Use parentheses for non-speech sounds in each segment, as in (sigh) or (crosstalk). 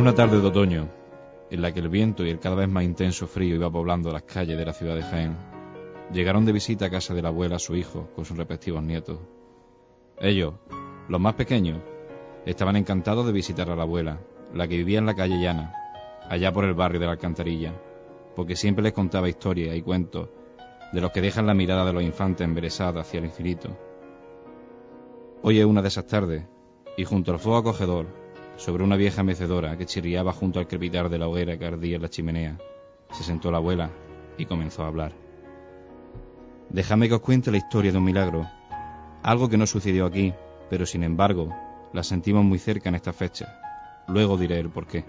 Una tarde de otoño, en la que el viento y el cada vez más intenso frío iba poblando las calles de la ciudad de Jaén, llegaron de visita a casa de la abuela su hijo con sus respectivos nietos. Ellos, los más pequeños, estaban encantados de visitar a la abuela, la que vivía en la calle llana, allá por el barrio de la Alcantarilla, porque siempre les contaba historias y cuentos de los que dejan la mirada de los infantes embelesada hacia el infinito. Hoy es una de esas tardes, y junto al fuego acogedor, sobre una vieja mecedora que chirriaba junto al crepitar de la hoguera que ardía en la chimenea, se sentó la abuela y comenzó a hablar. Déjame que os cuente la historia de un milagro, algo que no sucedió aquí, pero sin embargo la sentimos muy cerca en esta fecha. Luego diré el por qué.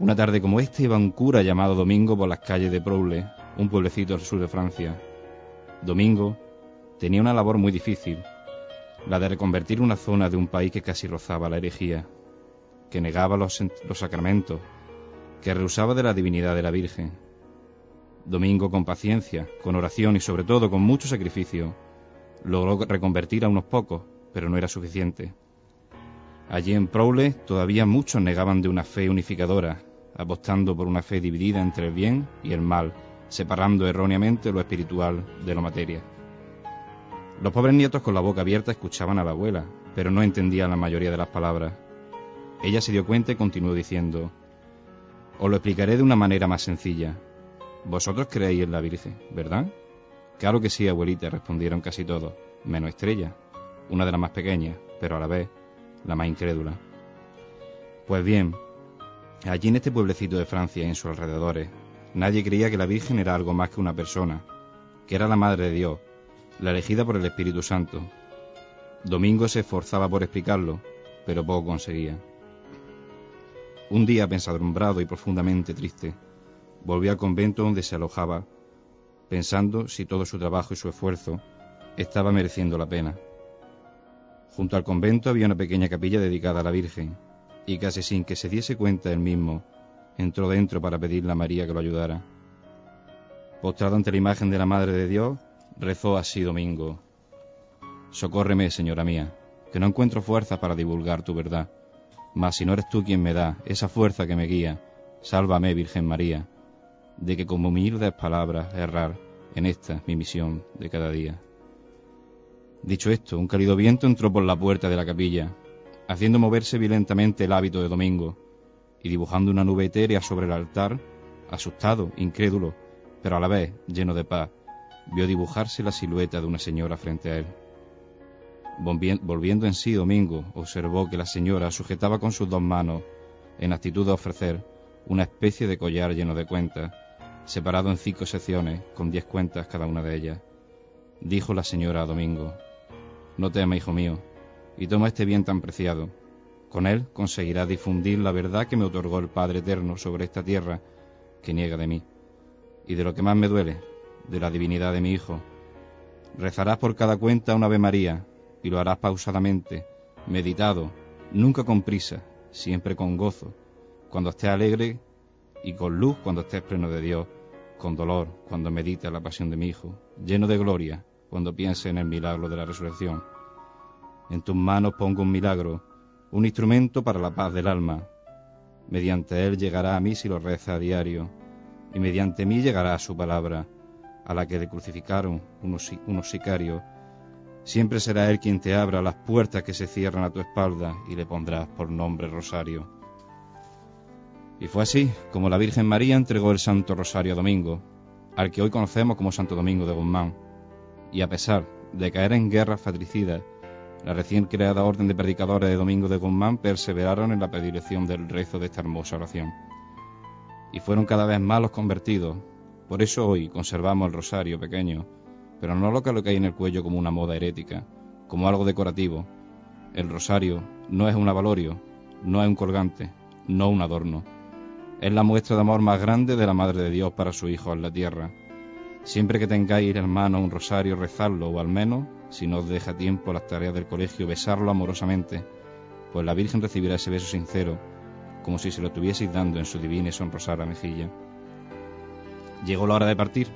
Una tarde como esta iba un cura llamado Domingo por las calles de Proule, un pueblecito al sur de Francia. Domingo tenía una labor muy difícil, la de reconvertir una zona de un país que casi rozaba la herejía, que negaba los, sacramentos, que rehusaba de la divinidad de la Virgen. Domingo, con paciencia, con oración y sobre todo con mucho sacrificio, logró reconvertir a unos pocos, pero no era suficiente. Allí en Proule todavía muchos negaban de una fe unificadora, apostando por una fe dividida entre el bien y el mal, separando erróneamente lo espiritual de lo materia. Los pobres nietos con la boca abierta escuchaban a la abuela, pero no entendían la mayoría de las palabras. Ella se dio cuenta y continuó diciendo, Os lo explicaré de una manera más sencilla. Vosotros creéis en la Virgen, ¿verdad? Claro que sí, abuelita, respondieron casi todos, menos Estrella, una de las más pequeñas, pero a la vez la más incrédula. Pues bien, allí en este pueblecito de Francia y en sus alrededores, nadie creía que la Virgen era algo más que una persona, que era la Madre de Dios, la elegida por el Espíritu Santo. Domingo se esforzaba por explicarlo, pero poco conseguía. Un día, pensadumbrado y profundamente triste, volvió al convento donde se alojaba, pensando si todo su trabajo y su esfuerzo estaba mereciendo la pena. Junto al convento había una pequeña capilla dedicada a la Virgen, y casi sin que se diese cuenta él mismo, entró dentro para pedirle a María que lo ayudara. Postrado ante la imagen de la Madre de Dios, rezó así Domingo. Socórreme, señora mía, que no encuentro fuerza para divulgar tu verdad. Mas si no eres tú quien me da esa fuerza que me guía, sálvame, Virgen María, de que como humildes palabras errar en esta mi misión de cada día. Dicho esto, un cálido viento entró por la puerta de la capilla, haciendo moverse violentamente el hábito de Domingo, y dibujando una nube etérea sobre el altar, asustado, incrédulo, pero a la vez lleno de paz, vio dibujarse la silueta de una señora frente a él. Volviendo en sí Domingo, observó que la señora sujetaba con sus dos manos, en actitud de ofrecer, una especie de collar lleno de cuentas, separado en cinco secciones, con diez cuentas cada una de ellas. Dijo la señora a Domingo, no temas, hijo mío, y toma este bien tan preciado. Con él conseguirás difundir la verdad que me otorgó el Padre Eterno sobre esta tierra que niega de mí. Y de lo que más me duele, de la divinidad de mi Hijo. Rezarás por cada cuenta una Ave María, y lo harás pausadamente, meditado, nunca con prisa, siempre con gozo, cuando estés alegre y con luz cuando estés pleno de Dios, con dolor cuando medites la pasión de mi Hijo, lleno de gloria cuando piense en el milagro de la resurrección. En tus manos pongo un milagro, un instrumento para la paz del alma. Mediante él llegará a mí si lo reza a diario, y mediante mí llegará a su palabra, a la que le crucificaron unos, unos sicarios. Siempre será él quien te abra las puertas que se cierran a tu espalda y le pondrás por nombre Rosario. Y fue así como la Virgen María entregó el Santo Rosario a Domingo, al que hoy conocemos como Santo Domingo de Guzmán y a pesar de caer en guerras fratricidas, la recién creada Orden de Predicadores de Domingo de Guzmán perseveraron en la predilección del rezo de esta hermosa oración. Y fueron cada vez más los convertidos. Por eso hoy conservamos el rosario pequeño, pero no lo que hay en el cuello como una moda herética, como algo decorativo. El rosario no es un avalorio, no es un colgante, no un adorno. Es la muestra de amor más grande de la Madre de Dios para su Hijo en la tierra Siempre que tengáis, hermano, un rosario, rezarlo, o al menos, si no os deja tiempo las tareas del colegio, besarlo amorosamente, pues la Virgen recibirá ese beso sincero, como si se lo estuvieseis dando en su divina y sonrosada mejilla. Llegó la hora de partir.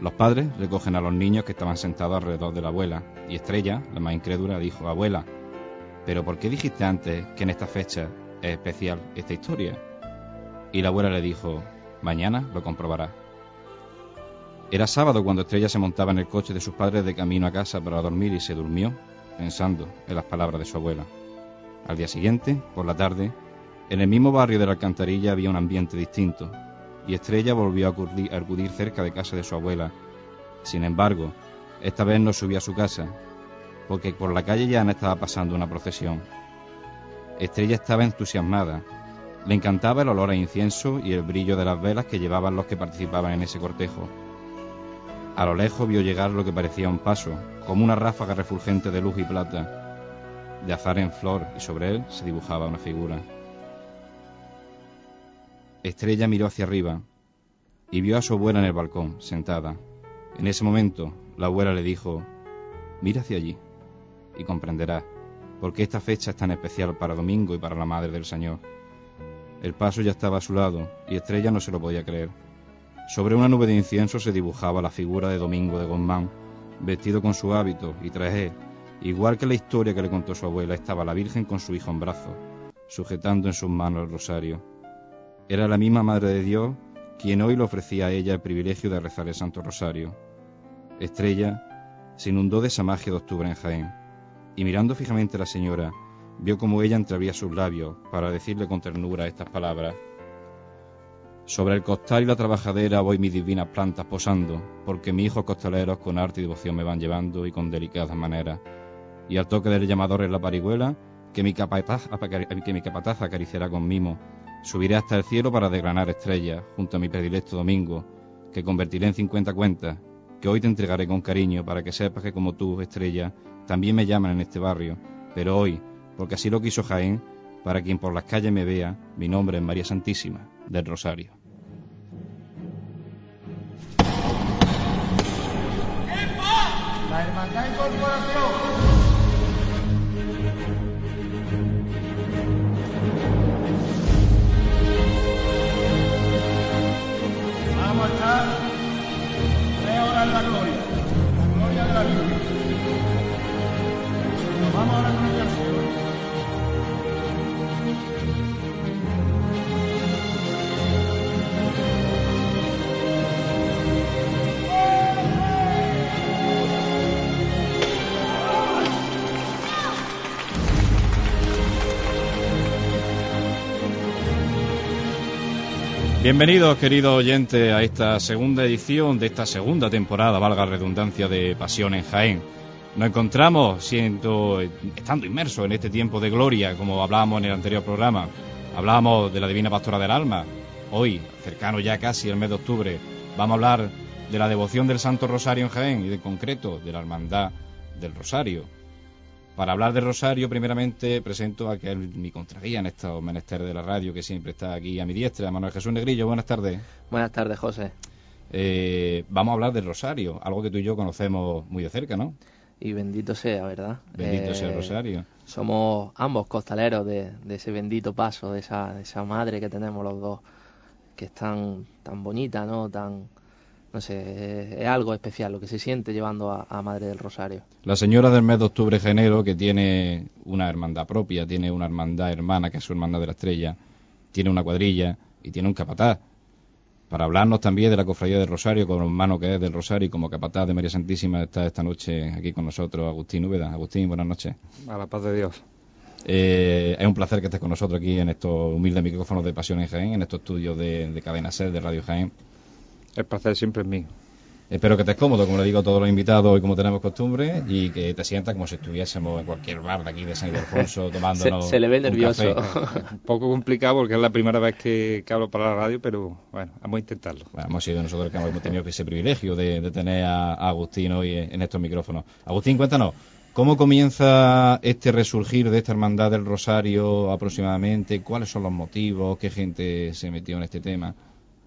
Los padres recogen a los niños que estaban sentados alrededor de la abuela, y Estrella, la más incrédula, dijo, Abuela, ¿pero por qué dijiste antes que en esta fecha es especial esta historia. Y la abuela le dijo, mañana lo comprobará. Era sábado cuando Estrella se montaba en el coche de sus padres de camino a casa para dormir y se durmió pensando en las palabras de su abuela. Al día siguiente, por la tarde, en el mismo barrio de la alcantarilla había un ambiente distinto, y Estrella volvió a acudir cerca de casa de su abuela. Sin embargo, esta vez no subía a su casa, porque por la calle llana estaba pasando una procesión. Estrella estaba entusiasmada. Le encantaba el olor a incienso y el brillo de las velas que llevaban los que participaban en ese cortejo. A lo lejos vio llegar lo que parecía un paso, como una ráfaga refulgente de luz y plata, de azar en flor, y sobre él se dibujaba una figura. Estrella miró hacia arriba y vio a su abuela en el balcón, sentada. En ese momento, la abuela le dijo, mira hacia allí y comprenderás por qué esta fecha es tan especial para Domingo y para la Madre del Señor. El paso ya estaba a su lado y Estrella no se lo podía creer. Sobre una nube de incienso se dibujaba la figura de Domingo de Guzmán, vestido con su hábito y traje. Igual que la historia que le contó su abuela, estaba la Virgen con su hijo en brazos, sujetando en sus manos el rosario. Era la misma Madre de Dios quien hoy le ofrecía a ella el privilegio de rezar el Santo Rosario. Estrella se inundó de esa magia de octubre en Jaén, y mirando fijamente a la señora, vio como ella entreabría sus labios para decirle con ternura estas palabras. Sobre el costal y la trabajadera voy mis divinas plantas posando, porque mis hijos costaleros con arte y devoción me van llevando y con delicadas maneras. Y al toque del llamador en la parihuela, que mi capataz, que mi capataz acariciará con mimo, subiré hasta el cielo para desgranar estrellas, junto a mi predilecto domingo, que convertiré en cincuenta cuentas, que hoy te entregaré con cariño para que sepas que como tú, estrella, también me llaman en este barrio, pero hoy, porque así lo quiso Jaén, para quien por las calles me vea, mi nombre es María Santísima del Rosario. La Hermandad Bienvenidos, queridos oyentes, a esta segunda edición de esta segunda temporada, valga redundancia, de Pasión en Jaén. Nos encontramos siendo, estando inmersos en este tiempo de gloria, como hablábamos en el anterior programa. Hablábamos de la Divina Pastora del Alma. Hoy, cercano ya casi el mes de octubre, vamos a hablar de la devoción del Santo Rosario en Jaén y de concreto de la Hermandad del Rosario. Para hablar de Rosario, primeramente presento a que es mi contraguía en estos menesteres de la radio, que siempre está aquí a mi diestra, Manuel Jesús Negrillo. Buenas tardes. Buenas tardes, José. Eh, vamos a hablar de Rosario, algo que tú y yo conocemos muy de cerca, ¿no? Y bendito sea, ¿verdad? Bendito sea el eh, Rosario. Somos ambos costaleros de, ese bendito paso, de esa, de esa madre que tenemos los dos, que es tan, tan bonita, ¿no? Tan, no sé, es algo especial lo que se siente llevando a, Madre del Rosario. La señora del mes de octubre genero, que tiene una hermandad propia, tiene una hermandad hermana, que es su hermandad de la estrella, tiene una cuadrilla y tiene un capataz. Para hablarnos también de la cofradía del Rosario, como hermano que es del Rosario y como capataz de María Santísima, está esta noche aquí con nosotros Agustín Úbeda. Agustín, buenas noches. A la paz de Dios. Eh, es un placer que estés con nosotros aquí en estos humildes micrófonos de Pasión en Jaén, en estos estudios de, de Cadena Ser, de Radio Jaén. El placer siempre es mío. Espero que estés cómodo, como le digo a todos los invitados y como tenemos costumbre, y que te sientas como si estuviésemos en cualquier bar de aquí de San Ildefonso (laughs) tomándonos. Se, se le ve nervioso. (laughs) un poco complicado porque es la primera vez que, hablo para la radio, pero bueno, vamos a intentarlo. hemos sido nosotros que hemos tenido ese privilegio de, tener a, Agustín hoy en estos micrófonos. Agustín, cuéntanos, ¿cómo comienza este resurgir de esta hermandad del Rosario aproximadamente? ¿Cuáles son los motivos? ¿Qué gente se metió en este tema?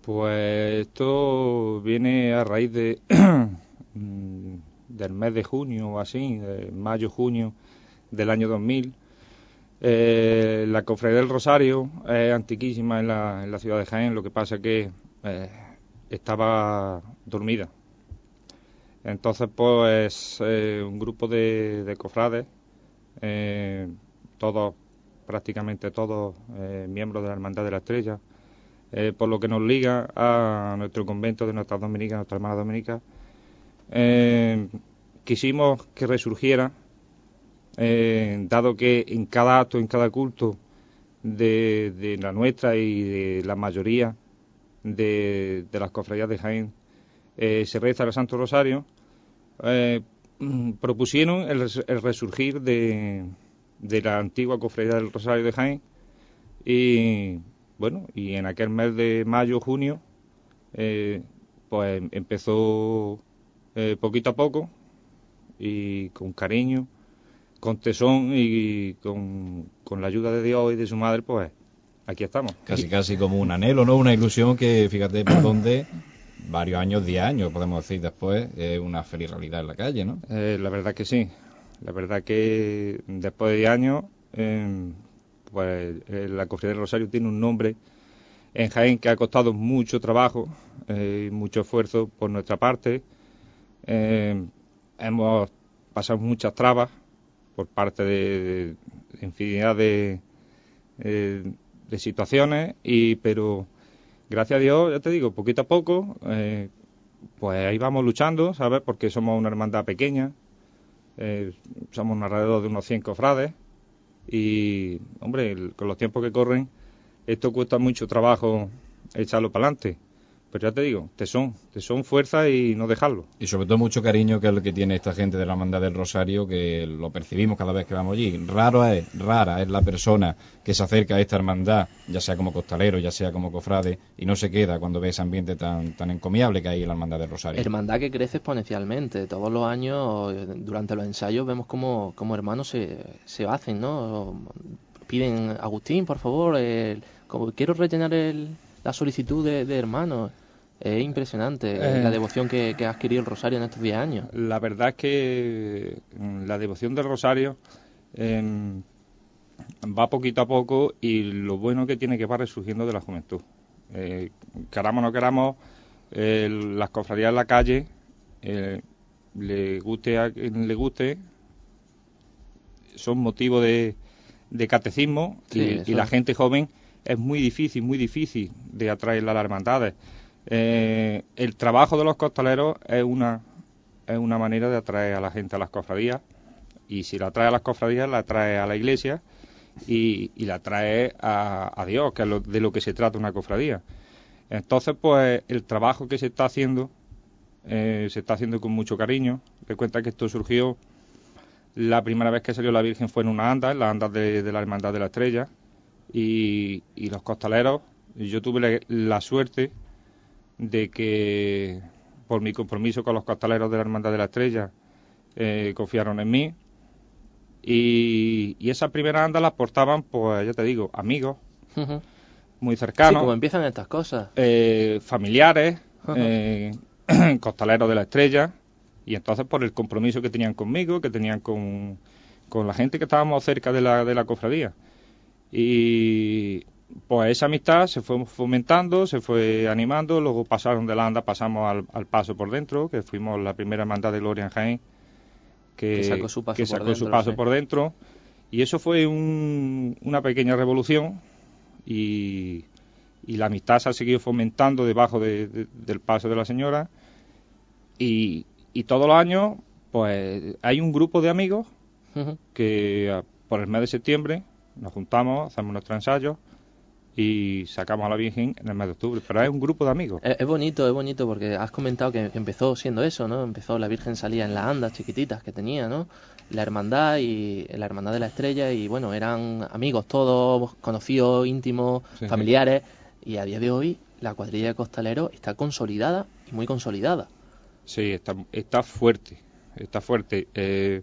Pues esto viene a raíz de (clears throat) del mes de junio o así, mayo-junio del año 2000. Eh, la cofradía del Rosario es antiquísima en la, ciudad de Jaén, lo que pasa que eh, estaba dormida. Entonces, pues, eh, un grupo de, de cofrades, todos prácticamente todos miembros de la Hermandad de la Estrella, eh, por lo que nos liga a nuestro convento de nuestras dominicas, nuestra hermana dominica. quisimos que resurgiera, dado que en cada acto, en cada culto de, la nuestra y de la mayoría de, las cofradías de Jaén se reza el Santo Rosario, Mm, propusieron el, resurgir de, la antigua cofradía del Rosario de Jaén y bueno y en aquel mes de mayo junio eh, pues empezó eh, poquito a poco y con cariño con tesón y con, con la ayuda de Dios y de su madre pues aquí estamos casi casi como un anhelo no una ilusión que fíjate por dónde varios años, 10 años, podemos decir después, es una feliz realidad en la calle, ¿no? Eh, la verdad que sí. La verdad que después de 10 años, em, pues eh, la Cofradía del Rosario tiene un nombre en Jaén que ha costado mucho trabajo eh, mucho esfuerzo por nuestra parte. Em, hemos pasado muchas trabas por parte de, infinidad de, de situaciones, y pero gracias a Dios, ya te digo, poquito a poco, eh, pues ahí vamos luchando, ¿sabes? Porque somos una hermandad pequeña, eh, somos alrededor de unos 100 cofrades y, hombre, con los tiempos que corren, esto cuesta mucho trabajo echarlo para adelante. Pero ya te digo, te son, te son fuerza y no dejarlo. Y sobre todo mucho cariño que es el que tiene esta gente de la Hermandad del Rosario, que lo percibimos cada vez que vamos allí. Raro es, rara es la persona que se acerca a esta hermandad, ya sea como costalero, ya sea como cofrade, y no se queda cuando ve ese ambiente tan, tan encomiable que hay en la Hermandad del Rosario. Hermandad que crece exponencialmente. Todos los años, durante los ensayos, vemos como, como hermanos se, se hacen, ¿no? Piden, Agustín, por favor, como quiero rellenar el, la solicitud de, hermanos. Es impresionante eh, la devoción que, ha adquirido el Rosario en estos 10 años. La verdad es que mm, la devoción del Rosario em, va poquito a poco y lo bueno que tiene que va resurgiendo de la juventud. Eh, queramos o no queramos, las cofradías en la calle, eh, le guste a quien le guste, son motivo de, catecismo y la gente joven es muy difícil, muy difícil de atraer a las hermandades. Eh, el trabajo de los costaleros es una, es una manera de atraer a la gente a las cofradías y si la atrae a las cofradías la atrae a la iglesia y, la atrae a, Dios, que es de lo que se trata una cofradía. Entonces, pues el trabajo que se está haciendo eh, se está haciendo con mucho cariño. De cuenta que esto surgió la primera vez que salió la Virgen fue en una anda, en la anda de la Hermandad de la Estrella, y, los costaleros, yo tuve la, suerte de que por mi compromiso con los costaleros de la Hermandad de la Estrella eh, confiaron en mí y, y esa primera anda la portaban, pues ya te digo, amigos muy cercanos. Sí, como empiezan estas cosas. Eh, familiares, eh, (clears throat) costaleros de la Estrella y entonces por el compromiso que tenían conmigo, que tenían con, con la gente que estábamos cerca de la, de la cofradía. Y pues esa amistad se fue fomentando, se fue animando, luego pasaron de la anda, pasamos al, paso por dentro, que fuimos la primera hermandad de Gloria en Jaén, que, sacó su paso, por, dentro, Y eso fue una pequeña revolución y, la amistad se ha seguido fomentando debajo del paso de la señora. Y, todos los años, pues hay un grupo de amigos que por el mes de septiembre nos juntamos, hacemos nuestro ensayo y sacamos a la Virgen en el mes de octubre. Pero es un grupo de amigos. Es, bonito, es bonito porque has comentado que empezó siendo eso, ¿no? Empezó la Virgen salía en las andas chiquititas que tenía, ¿no? La hermandad y la hermandad de la estrella y bueno, eran amigos todos, conocidos, íntimos, familiares y a día de hoy la cuadrilla de costaleros está consolidada y muy consolidada. Sí, está, está fuerte, está fuerte. Eh,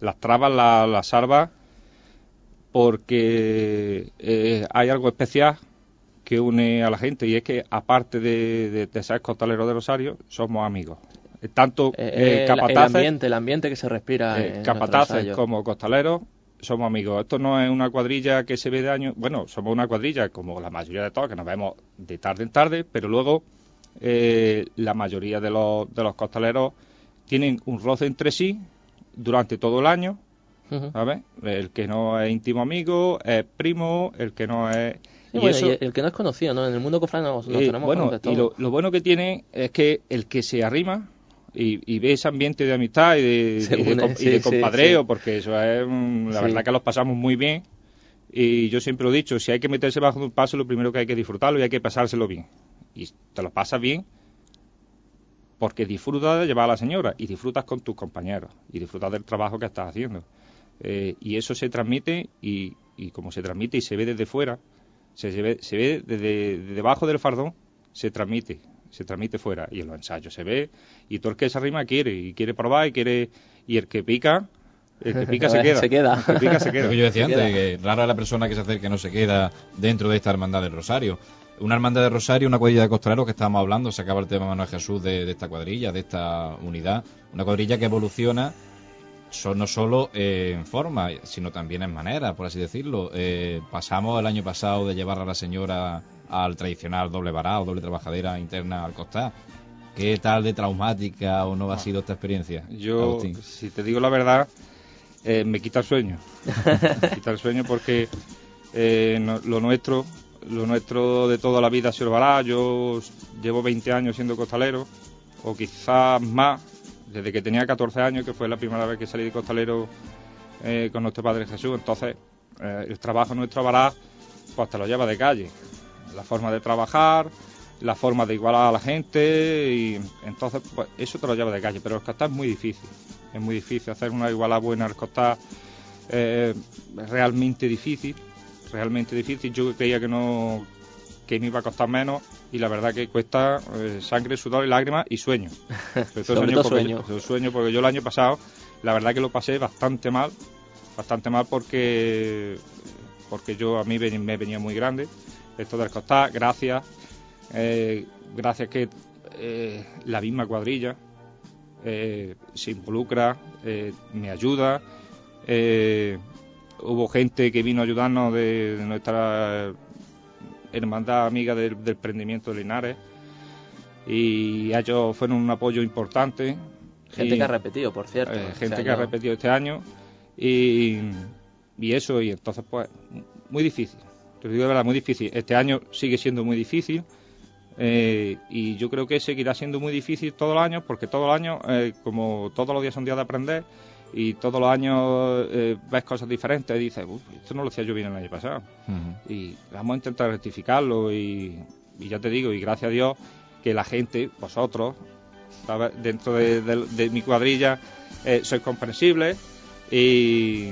las trabas, las la salvas porque eh, hay algo especial que une a la gente y es que aparte de, ser costaleros de Rosario somos amigos. Tanto eh, eh, capataces el ambiente, el ambiente que se respira capataces como costaleros somos amigos. Esto no es una cuadrilla que se ve de año bueno somos una cuadrilla como la mayoría de todos que nos vemos de tarde en tarde pero luego la mayoría de los, de los costaleros tienen un roce entre sí durante todo el año El que no es íntimo amigo, es primo, el que no es... Y bueno, eso- y el que no es conocido, ¿no? En el mundo cofrade nos, nos eh, tenemos bueno, y lo, lo bueno que tiene es que el que se arrima y, y ve ese ambiente de amistad y de, sí, compadreo, sí. porque eso es, la verdad que los pasamos muy bien. Y yo siempre lo he dicho, si hay que meterse bajo un paso, lo primero que hay que disfrutarlo y hay que pasárselo bien. Y te lo pasas bien porque disfrutas de llevar a la señora y disfrutas con tus compañeros y disfrutas del trabajo que estás haciendo. Eh, y eso se transmite y, y como se transmite y se ve desde fuera, se, se ve, se ve desde, desde debajo del fardón, se transmite, se transmite fuera y en los ensayos se ve y todo el que se arrima quiere y quiere probar y quiere y el que pica, el que pica (laughs) se queda. Se queda. El que pica se Lo queda. que yo decía Se antes, queda. que rara es la persona que se acerca que no se queda dentro de esta hermandad del Rosario. Una hermandad del Rosario, una cuadrilla de costaleros que estábamos hablando, se acaba el tema Manuel Jesús de, de esta cuadrilla, de esta unidad. Una cuadrilla que evoluciona so- no solo eh, en forma, sino también en manera, por así decirlo. Eh, pasamos el año pasado de llevar a la señora al tradicional doble varado, doble trabajadera interna al costar. ¿Qué tal de traumática o no ha sido esta experiencia? Yo, Agustín? si te digo la verdad, eh, me quita el sueño. me quita el sueño porque eh, no- lo nuestro, lo nuestro de toda la vida ha sido el vará. Yo llevo 20 años siendo costalero, o quizás más, desde que tenía 14 años, que fue la primera vez que salí de costalero eh, con nuestro Padre Jesús. Entonces, eh, el trabajo nuestro vará, pues te lo lleva de calle. La forma de trabajar, la forma de igualar a la gente, y entonces, pues eso te lo lleva de calle. Pero el costar es muy difícil. Es muy difícil hacer una igualdad buena al costar. eh, es realmente difícil. Realmente difícil. Yo creía que no que me iba a costar menos y la verdad que cuesta eh, sangre, sudor y lágrimas y sueño. (laughs) Sobre todo porque sueño. yo- sueño porque yo el año pasado la verdad que lo pasé bastante mal, bastante mal porque porque yo a mí ven- me venía muy grande esto del costar, gracias, eh, gracias que eh, la misma cuadrilla se involucra, me ayuda, hubo gente que vino a ayudarnos de, de nuestra hermandad amiga del, del prendimiento de Linares. Y ellos fueron un apoyo importante. Gente Y- que ha repetido, por cierto. eh, O gente sea, que ha repetido este año. Y, y eso y entonces pues muy difícil. Te digo de verdad muy difícil. Este año sigue siendo muy difícil eh, y yo creo que seguirá siendo muy difícil todos los años porque todos los años eh, como todos los días son días de aprender y todos los años eh, ves cosas diferentes y dices "Uf, esto no lo hacía yo bien el año pasado y vamos a intentar rectificarlo y, y ya te digo y gracias a Dios que la gente vosotros ¿sabes? dentro de, de- de mi cuadrilla eh, sois comprensibles y,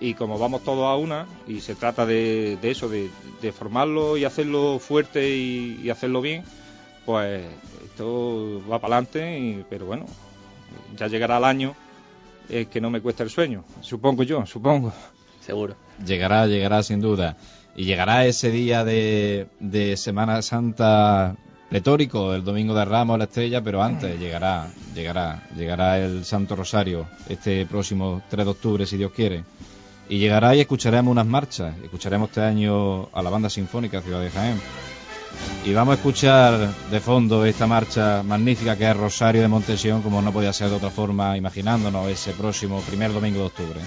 y como vamos todos a una y se trata de, de eso de, de formarlo y hacerlo fuerte y, y hacerlo bien pues esto va para adelante pero bueno ya llegará el año eh, que no me cuesta el sueño supongo yo supongo Seguro. Llegará, llegará sin duda. Y llegará ese día de, de Semana Santa pletórico, el Domingo de Ramos, la estrella, pero antes llegará, llegará, llegará el Santo Rosario este próximo 3 de octubre, si Dios quiere. Y llegará y escucharemos unas marchas. Escucharemos este año a la banda sinfónica Ciudad de Jaén. Y vamos a escuchar de fondo esta marcha magnífica que es Rosario de Montesión, como no podía ser de otra forma, imaginándonos ese próximo primer domingo de octubre.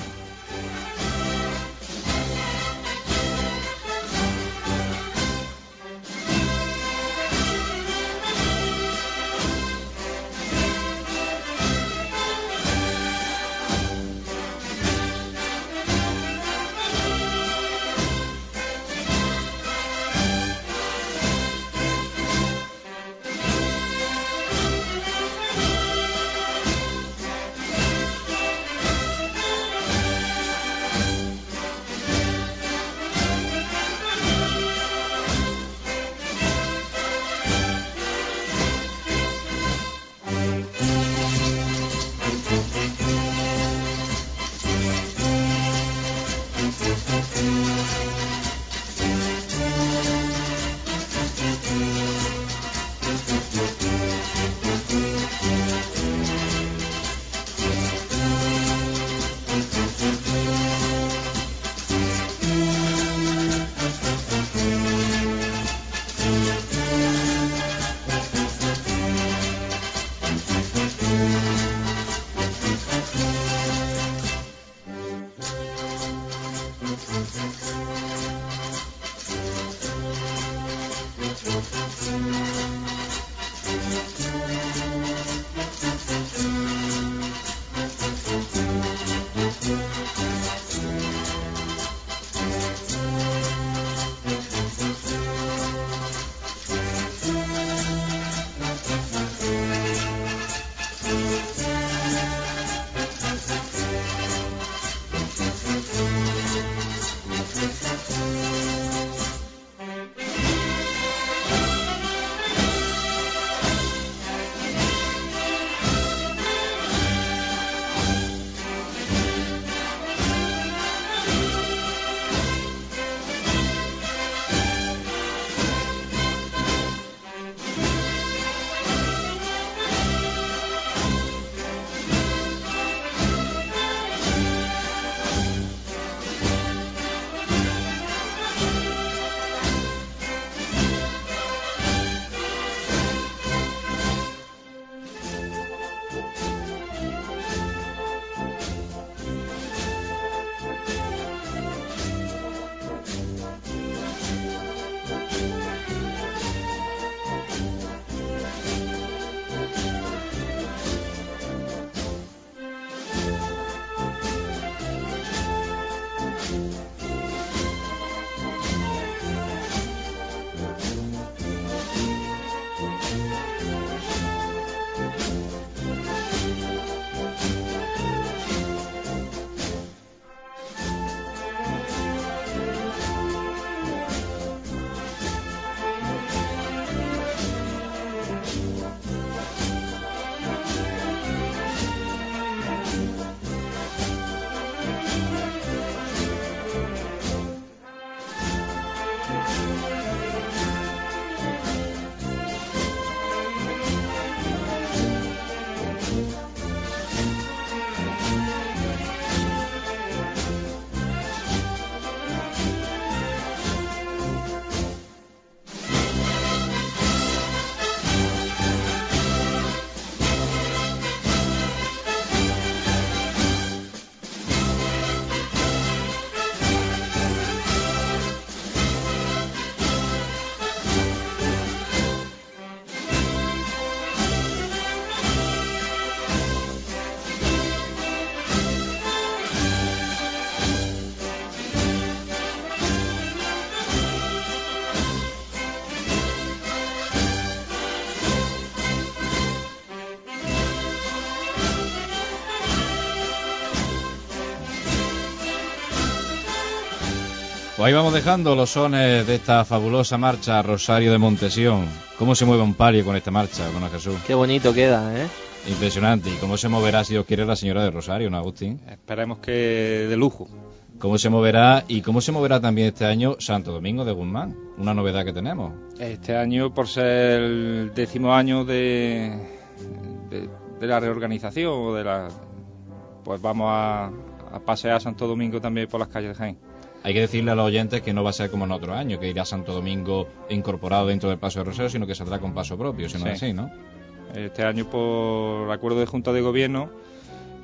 Pues ahí vamos dejando los sones de esta fabulosa marcha Rosario de Montesión. ¿Cómo se mueve un palio con esta marcha, don Jesús? Qué bonito queda, ¿eh? Impresionante. ¿Y cómo se moverá, si Dios quiere, la señora de Rosario, ¿no, Agustín? Esperemos que de lujo. ¿Cómo se moverá y cómo se moverá también este año Santo Domingo de Guzmán? Una novedad que tenemos. Este año, por ser el décimo año de, de, de la reorganización, o de la, pues vamos a, a pasear Santo Domingo también por las calles de Jaén. Hay que decirle a los oyentes que no va a ser como en otro año, que irá Santo Domingo incorporado dentro del Paso de Rosario, sino que saldrá con paso propio, si no Sí. es así, ¿no? Este año, por acuerdo de Junta de Gobierno,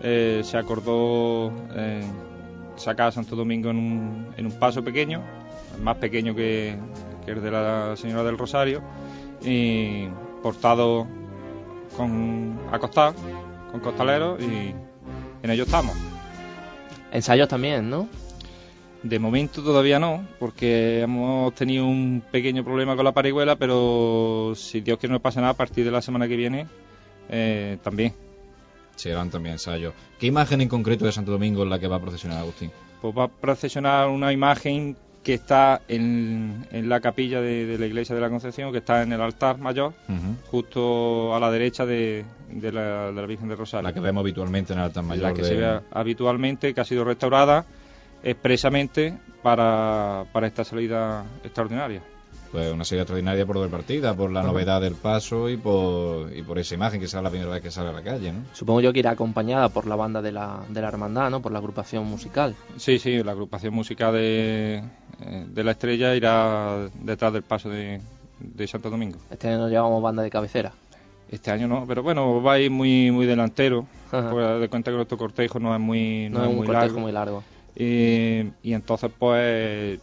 eh, se acordó eh, sacar a Santo Domingo en un, en un paso pequeño, más pequeño que, que el de la Señora del Rosario, y portado con acostado, con costaleros, y en ello estamos. Ensayos también, ¿no? De momento todavía no, porque hemos tenido un pequeño problema con la parihuela, pero si Dios quiere no pasa nada, a partir de la semana que viene eh, también. Serán también ensayos. ¿Qué imagen en concreto de Santo Domingo es la que va a procesionar Agustín? Pues va a procesionar una imagen que está en, en la capilla de, de la iglesia de la Concepción, que está en el altar mayor, justo a la derecha de, de la, de la Virgen de Rosario. La que vemos habitualmente en el altar mayor. la que de- se ve habitualmente, que ha sido restaurada expresamente para, para esta salida extraordinaria. Pues una serie extraordinaria por doble partida, por la novedad del paso y por, y por esa imagen que será la primera vez que sale a la calle, ¿no? Supongo yo que irá acompañada por la banda de la, de la hermandad, ¿no? Por la agrupación musical. Sí, sí, la agrupación musical de, eh, de la estrella irá detrás del paso de, de Santo Domingo. Este año nos llevamos banda de cabecera. Este año no, pero bueno, va a ir muy, muy delantero. Ajá. Pues de cuenta que nuestro cortejo no es muy, No, no es es un muy cortejo largo. muy largo. Y, y entonces, pues,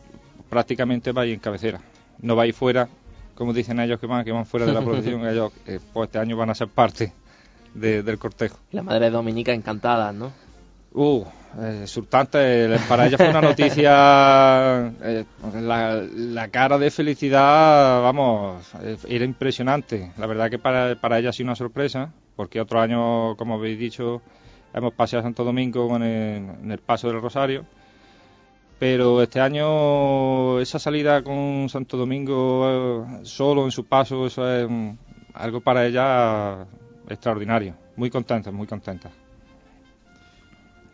prácticamente vais en cabecera. No vais fuera, como dicen ellos que van, que van fuera de la (laughs) procesión, ellos, eh, pues este año van a ser parte de- del cortejo. La madre Dominica encantada, ¿no? Uh, eh. Para ella fue una noticia. (laughs) eh, la, la cara de felicidad, vamos, eh, era impresionante. La verdad que para, para ella ha sido una sorpresa, porque otro año, como habéis dicho, hemos paseado Santo Domingo en el, en el paso del Rosario. Pero este año, esa salida con Santo Domingo eh, solo en su paso, eso es algo para ella extraordinario. Muy contenta, muy contenta.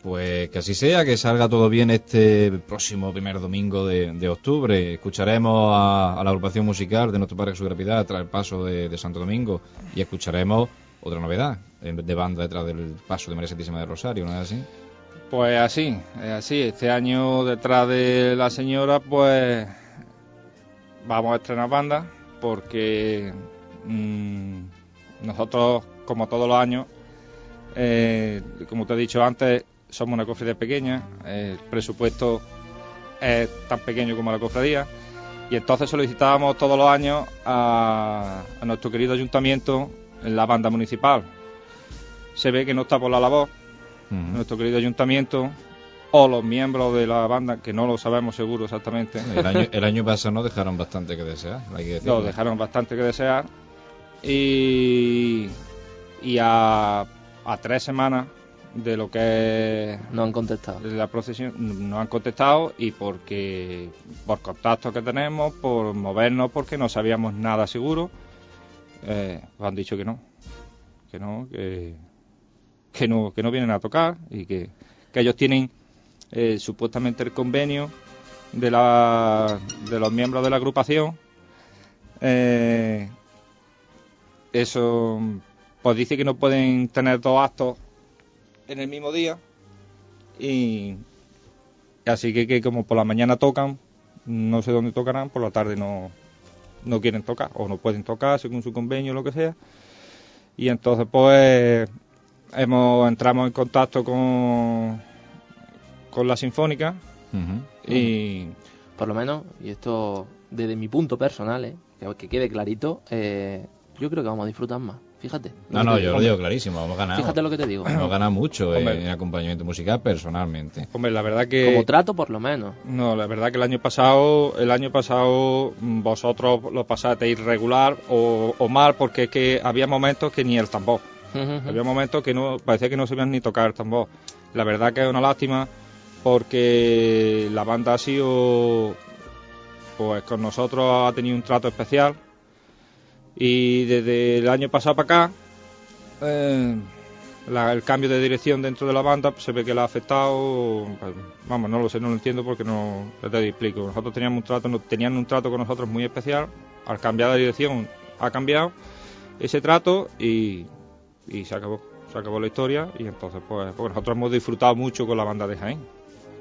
Pues que así sea, que salga todo bien este próximo primer domingo de, octubre. Escucharemos a, la agrupación musical de Nuestro Padre Jesús Gravidad tras el paso de, Santo Domingo y escucharemos otra novedad de banda detrás del paso de María Santísima de Rosario, ¿no es así? Pues así, es así. Este año detrás de la señora, pues vamos a estrenar banda porque mm, nosotros, como todos los años, eh, como te he dicho antes, somos una cofradía pequeña, el presupuesto es tan pequeño como la cofradía y entonces solicitábamos todos los años a, a nuestro querido ayuntamiento la banda municipal. Se ve que no está por la labor nuestro querido ayuntamiento o los miembros de la banda, que no lo sabemos seguro exactamente, El año, el año pasado nos dejaron bastante que desear, hay que decirlo. lo dejaron bastante que desear. Y, y a, a tres semanas de lo que es No han contestado. la procesión no han contestado y porque por contactos que tenemos, por movernos, porque no sabíamos nada seguro, eh, pues han dicho que no, que no, que, que no, que no vienen a tocar y que, que ellos tienen eh, supuestamente el convenio de la de los miembros de la agrupación. Eh, eso, pues dice que no pueden tener dos actos en el mismo día y así que, que como por la mañana tocan no sé dónde tocarán por la tarde no no quieren tocar o no pueden tocar según su convenio o lo que sea y entonces pues hemos entramos en contacto con con la sinfónica y Por lo menos, y esto desde mi punto personal, ¿eh? que, que quede clarito, eh, yo creo que vamos a disfrutar más. Fíjate. No, no, yo lo digo. clarísimo, hemos ganado. Fíjate lo que te digo. Hemos ganado mucho en, Hombre. en acompañamiento musical personalmente. hombre la verdad que Como trato, por lo menos. No, la verdad que el año pasado, el año pasado mm, vosotros lo pasasteis irregular o, o mal porque es que había momentos que ni el tambor. Había momentos que no parecía que no sabían ni tocar el. La verdad que es una lástima porque la banda ha sido pues con nosotros ha tenido un trato especial. Y desde el año pasado para acá eh, el cambio de dirección dentro de la banda pues, se ve que la ha afectado. Pues, vamos no lo sé no lo entiendo porque no te explico. Nosotros teníamos un trato no- tenían un trato con nosotros muy especial. Al cambiar de dirección ha cambiado ese trato y, y se acabó se acabó la historia y entonces pues, pues nosotros hemos disfrutado mucho con la banda de Jaén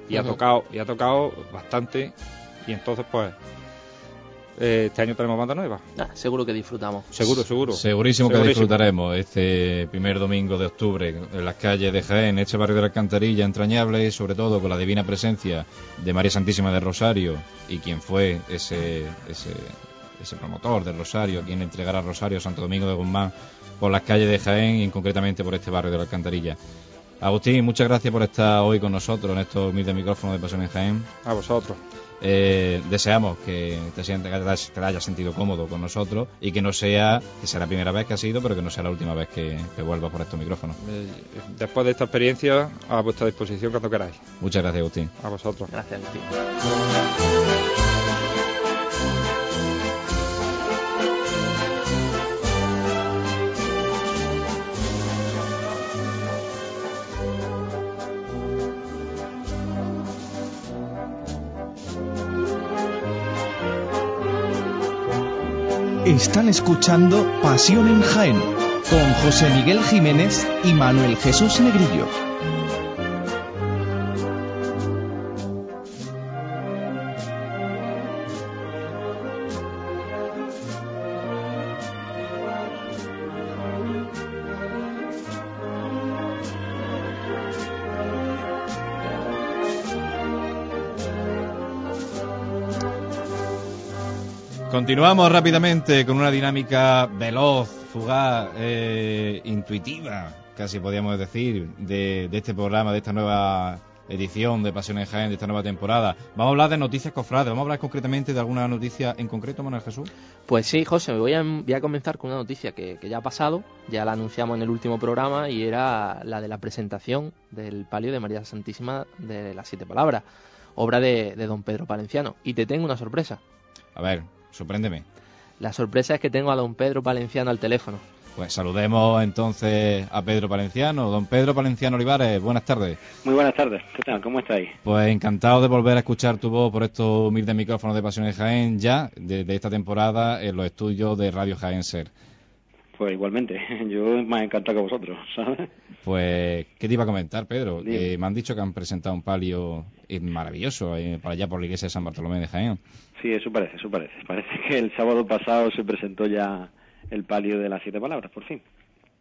y ha tocado y ha tocado bastante y entonces pues eh, este año tenemos banda nueva Ah, seguro que disfrutamos. seguro seguro Segurísimo que Segurísimo. disfrutaremos este primer domingo de octubre en las calles de Jaén, este barrio de la Alcantarilla entrañable y sobre todo con la divina presencia de María Santísima del Rosario y quien fue ese, ese, ese promotor del Rosario, quien entregará Rosario a Santo Domingo de Guzmán por las calles de Jaén y concretamente por este barrio de la Alcantarilla. Agustín, muchas gracias por estar hoy con nosotros en estos humildes micrófonos de Pasión en Jaén. a vosotros Eh, deseamos que te, sienta- que te hayas- que te hayas sentido cómodo con nosotros y que no sea, que sea la primera vez que ha sido, pero que no sea la última vez que, que vuelvas por estos micrófonos. Eh, después de esta experiencia a vuestra disposición cuando queráis Muchas gracias, Agustín. a vosotros Gracias, Agustín. Están escuchando Pasión en Jaén con José Miguel Jiménez y Manuel Jesús Negrillo. Continuamos rápidamente con una dinámica veloz, fugaz, eh, intuitiva, casi podríamos decir, de, de este programa, de esta nueva edición de Pasiones Jaén de esta nueva temporada. Vamos a hablar de noticias cofrades. Vamos a hablar concretamente de alguna noticia en concreto, Manuel Jesús. Pues sí, José, voy a, voy a comenzar con una noticia que, que, ya ha pasado, ya la anunciamos en el último programa y era la de la presentación del palio de María Santísima de las Siete Palabras, obra de, de don Pedro Palenciano. Y te tengo una sorpresa. A ver, sorpréndeme. La sorpresa es que tengo a don Pedro Palenciano al teléfono. Pues saludemos entonces a Pedro Palenciano. Don Pedro Palenciano Olivares, buenas tardes. Muy buenas tardes, ¿qué tal? ¿Cómo estáis? Pues encantado de volver a escuchar tu voz por estos humildes micrófonos de Pasiones Jaén ya de, de esta temporada en los estudios de Radio Jaén Ser. Pues igualmente, (laughs) yo más encantado que vosotros, (laughs) ¿sabes? Pues, ¿qué te iba a comentar, Pedro? Eh, me han dicho que han presentado un palio maravilloso eh, para allá por la iglesia de San Bartolomé de Jaén. Sí, eso parece, eso parece. Parece que el sábado pasado se presentó ya el palio de las siete palabras, por fin.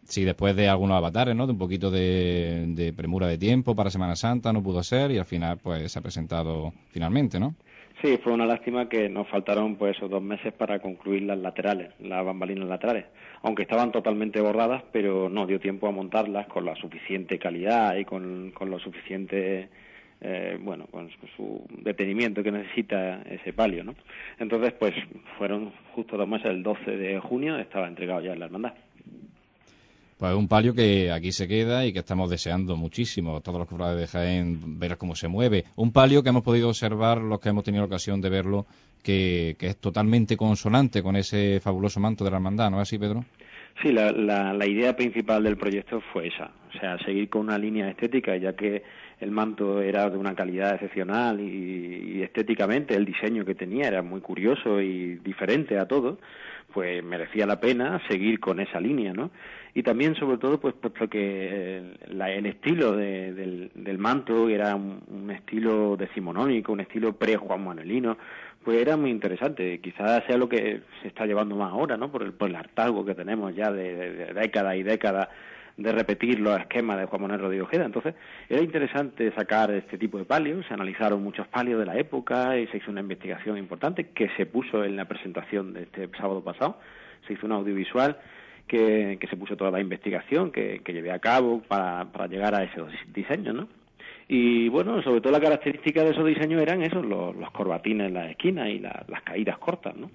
Sí, después de algunos avatares, ¿no? De un poquito de, de, premura de tiempo para Semana Santa, no pudo ser y al final, pues, se ha presentado finalmente, ¿no? Sí, fue una lástima que nos faltaron, pues, esos dos meses para concluir las laterales, las bambalinas laterales. Aunque estaban totalmente bordadas, pero no dio tiempo a montarlas con la suficiente calidad y con, con lo suficiente eh, bueno, con su detenimiento que necesita ese palio, ¿no? Entonces, pues fueron justo dos meses, el 12 de junio, estaba entregado ya en la hermandad. Pues un palio que aquí se queda y que estamos deseando muchísimo, todos los cofrades de Jaén, ver cómo se mueve. Un palio que hemos podido observar, los que hemos tenido ocasión de verlo, que, que es totalmente consonante con ese fabuloso manto de la hermandad, ¿no es así, Pedro? Sí, la, la, la, idea principal del proyecto fue esa, o sea, seguir con una línea estética, ya que el manto era de una calidad excepcional y, estéticamente el diseño que tenía era muy curioso y diferente a todo, pues merecía la pena seguir con esa línea, ¿no? Y también, sobre todo, pues puesto que el, la, el estilo de, del, manto era un, estilo decimonónico, un estilo pre-Juan Manuelino, pues era muy interesante. Quizás sea lo que se está llevando más ahora, ¿no? Por el, por el hartazgo que tenemos ya de, de, de décadas y décadas de repetir los esquemas de Juan Manuel Rodríguez Ojeda. Entonces, era interesante sacar este tipo de palios. Se analizaron muchos palios de la época y se hizo una investigación importante que se puso en la presentación de este sábado pasado. Se hizo un audiovisual que, que se puso toda la investigación que, que llevé a cabo para, para llegar a esos diseños, ¿no? Y bueno, sobre todo la característica de esos diseños eran esos, los, los corbatines en las esquinas y la, las caídas cortas, ¿no?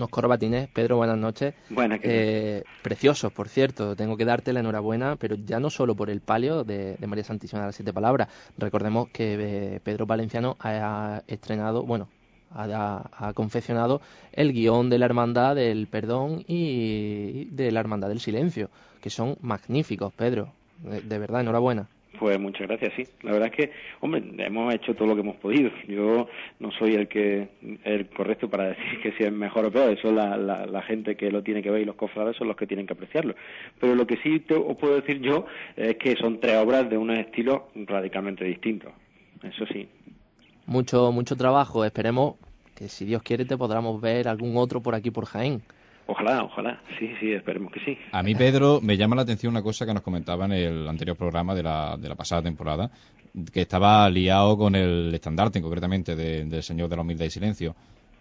Unos corbatines, Pedro, buenas noches. Buenas, eh, preciosos, por cierto. Tengo que darte la enhorabuena, pero ya no solo por el palio de, de María Santísima de las Siete Palabras. Recordemos que eh, Pedro Valenciano ha estrenado, bueno, ha, ha, confeccionado el guion de la Hermandad del Perdón y de la Hermandad del Silencio, que son magníficos, Pedro. De, de verdad, enhorabuena. Pues muchas gracias, sí. La verdad es que, hombre, hemos hecho todo lo que hemos podido. Yo no soy el que el correcto para decir que si es mejor o peor. Eso la, la, la gente que lo tiene que ver y los cofrades son los que tienen que apreciarlo. Pero lo que sí te, os puedo decir yo es que son tres obras de unos estilos radicalmente distintos. Eso sí. Mucho, mucho trabajo. Esperemos que si Dios quiere te podamos ver algún otro por aquí por Jaén. Ojalá, ojalá, sí, sí, esperemos que sí. A mí, Pedro, me llama la atención una cosa que nos comentaba en el anterior programa de la, de la pasada temporada, que estaba liado con el estandarte, concretamente, de, del Señor de la Humildad y Silencio.